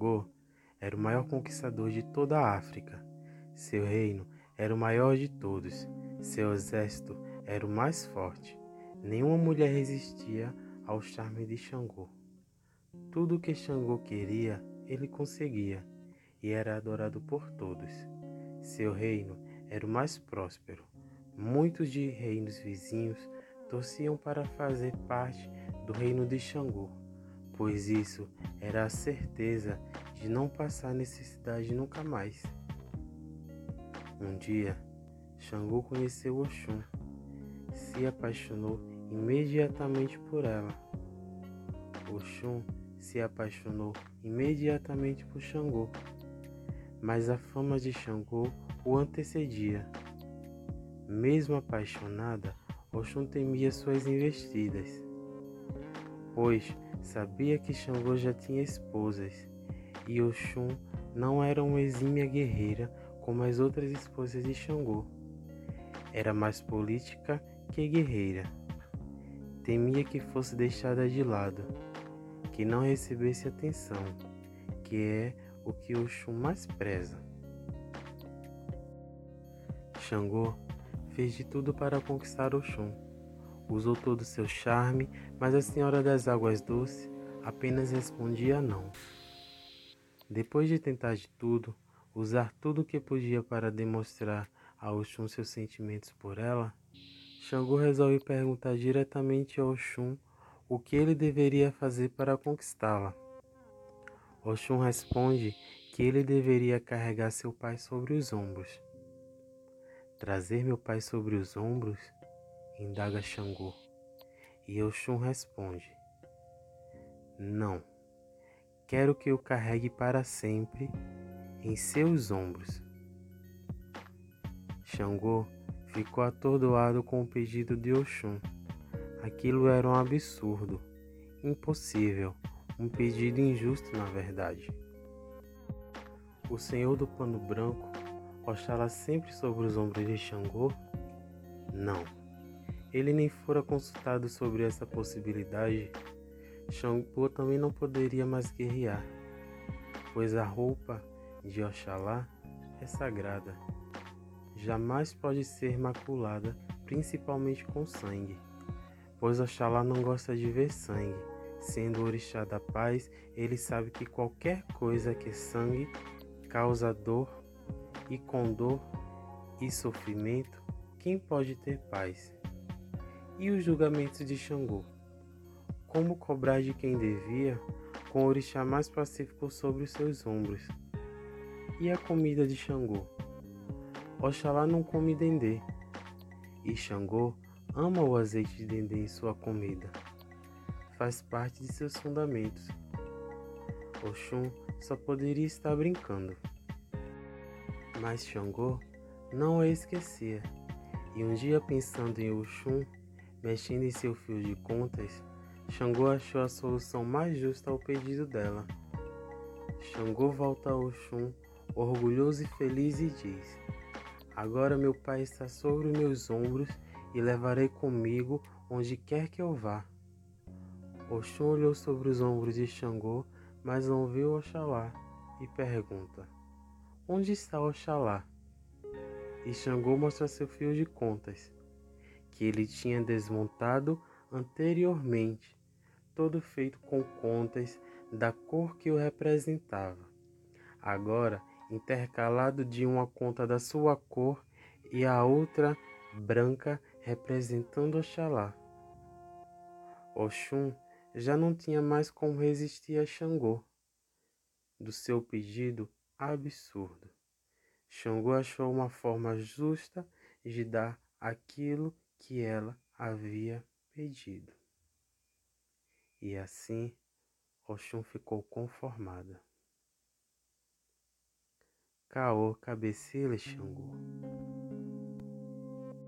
Xangô era o maior conquistador de toda a África. Seu reino era o maior de todos. Seu exército era o mais forte. Nenhuma mulher resistia ao charme de Xangô. Tudo o que Xangô queria, ele conseguia e era adorado por todos. Seu reino era o mais próspero. Muitos de reinos vizinhos torciam para fazer parte do reino de Xangô, pois isso era a certeza de não passar necessidade nunca mais. Um dia, Xangô conheceu Oxum, se apaixonou imediatamente por ela. Oxum se apaixonou imediatamente por Xangô, mas a fama de Xangô o antecedia. Mesmo apaixonada, Oxum temia suas investidas, pois sabia que Xangô já tinha esposas e Oxum não era uma exímia guerreira como as outras esposas de Xangô. Era mais política que guerreira. Temia que fosse deixada de lado, que não recebesse atenção, que é o que Oxum mais preza. Xangô fez de tudo para conquistar Oxum. Usou todo o seu charme, mas a Senhora das Águas Doces apenas respondia não. Depois de tentar de tudo, usar tudo o que podia para demonstrar a Oxum seus sentimentos por ela, Xangô resolve perguntar diretamente a Oxum o que ele deveria fazer para conquistá-la. Oxum responde que ele deveria carregar seu pai sobre os ombros. Trazer meu pai sobre os ombros? Indaga Xangô. E Oxum responde: Não, quero que eu carregue para sempre em seus ombros. Xangô ficou atordoado com o pedido de Oxum. Aquilo era um absurdo, impossível, um pedido injusto na verdade. O senhor do pano branco Oxalá sempre sobre os ombros de Xangô? Não. Ele nem fora consultado sobre essa possibilidade. Xangô também não poderia mais guerrear, pois a roupa de Oxalá é sagrada. Jamais pode ser maculada, principalmente com sangue, pois Oxalá não gosta de ver sangue. Sendo o orixá da paz, ele sabe que qualquer coisa que é sangue causa dor, e com dor e sofrimento, quem pode ter paz? E os julgamentos de Xangô? Como cobrar de quem devia, com o orixá mais pacífico sobre os seus ombros? E a comida de Xangô? Oxalá não come dendê, e Xangô ama o azeite de dendê em sua comida. Faz parte de seus fundamentos. Oxum só poderia estar brincando. Mas Xangô não a esquecia, e um dia pensando em Oxum, mexendo em seu fio de contas, Xangô achou a solução mais justa ao pedido dela. Xangô volta a Oxum, orgulhoso e feliz, e diz: Agora meu pai está sobre meus ombros e levarei comigo onde quer que eu vá. Oxum olhou sobre os ombros de Xangô, mas não viu Oxalá e pergunta: Onde está Oxalá? E Xangô mostra seu fio de contas, que ele tinha desmontado anteriormente, todo feito com contas da cor que o representava. Agora intercalado de uma conta da sua cor e a outra branca representando Oxalá. Oxum já não tinha mais como resistir a Xangô. Do seu pedido absurdo, Xangô achou uma forma justa de dar aquilo que ela havia pedido. E assim Oxum ficou conformada. Caô cabecilha Xangô.